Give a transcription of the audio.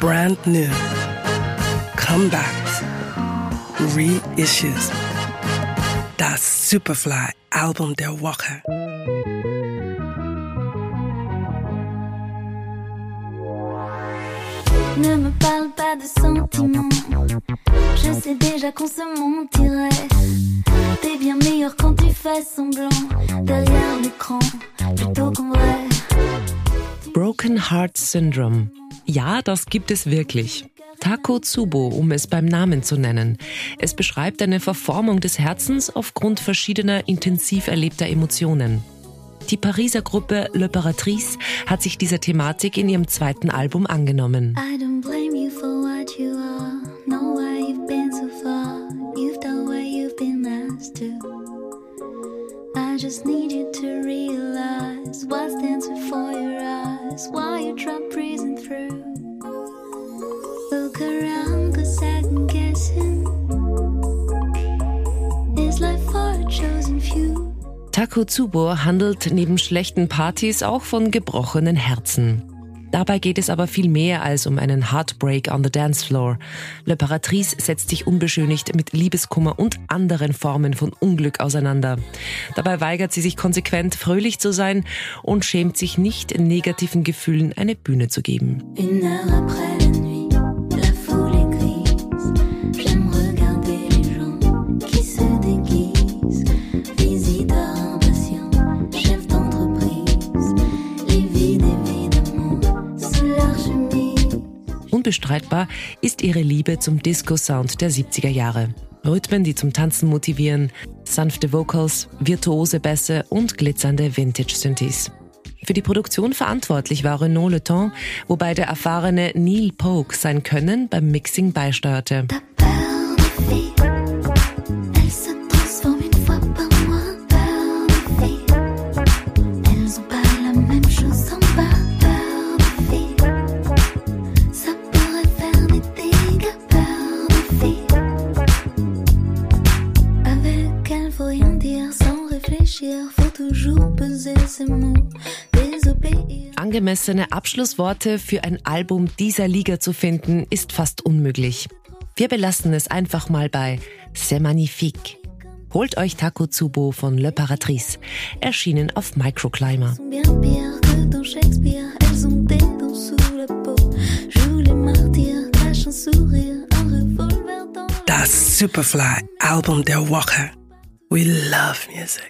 brand new, comebacks, reissues. Das Superfly Album der Woche. Ne me parle pas de sentiments. Je sais déjà qu'on se mentirait. T'es bien meilleur quand tu fais semblant. Derrière l'écran, plutôt qu'en vrai. Broken Heart Syndrome. Ja, das gibt es wirklich. Takotsubo, um es beim Namen zu nennen. Es beschreibt eine Verformung des Herzens aufgrund verschiedener intensiv erlebter Emotionen. Die Pariser Gruppe L'Opératrice hat sich dieser Thematik in ihrem zweiten Album angenommen. I for just need you to realize what stands before your eyes. Why you try Takotsubo handelt neben schlechten Partys auch von gebrochenen Herzen. Dabei geht es aber viel mehr als um einen Heartbreak on the Dance Floor. L'Opératrice setzt sich unbeschönigt mit Liebeskummer und anderen Formen von Unglück auseinander. Dabei weigert sie sich konsequent, fröhlich zu sein und schämt sich nicht, negativen Gefühlen eine Bühne zu geben. Une heure après Unbestreitbar ist ihre Liebe zum Disco-Sound der 70er Jahre. Rhythmen, die zum Tanzen motivieren, sanfte Vocals, virtuose Bässe und glitzernde Vintage-Synthes. Für die Produktion verantwortlich war Renaud Le Temps, wobei der erfahrene Neil Polk sein Können beim Mixing beisteuerte. Faut rien dire sans réfléchir. Faut toujours peser ses mots, désobéir. Angemessene Abschlussworte für ein Album dieser Liga zu finden, ist fast unmöglich. Wir belassen es einfach mal bei C'est magnifique. Holt euch Takotsubo von L'Opératrice, erschienen auf Microclimber. Das Superfly Album der Woche. We love music.